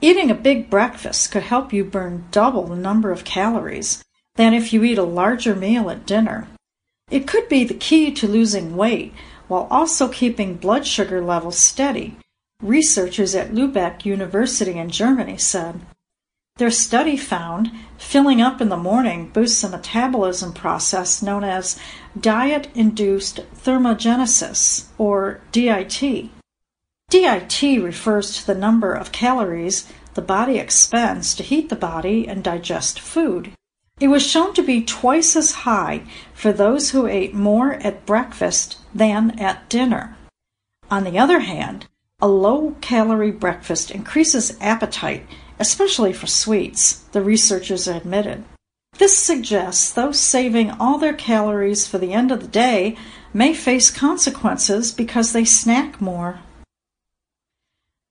Eating a big breakfast could help you burn double the number of calories than if you eat a larger meal at dinner. It could be the key to losing weight while also keeping blood sugar levels steady, researchers at Lübeck University in Germany said. Their study found filling up in the morning boosts a metabolism process known as diet induced thermogenesis, or DIT. DIT refers to the number of calories the body expends to heat the body and digest food. It was shown to be twice as high for those who ate more at breakfast than at dinner. On the other hand, a low calorie breakfast increases appetite, especially for sweets, the researchers admitted. This suggests those saving all their calories for the end of the day may face consequences because they snack more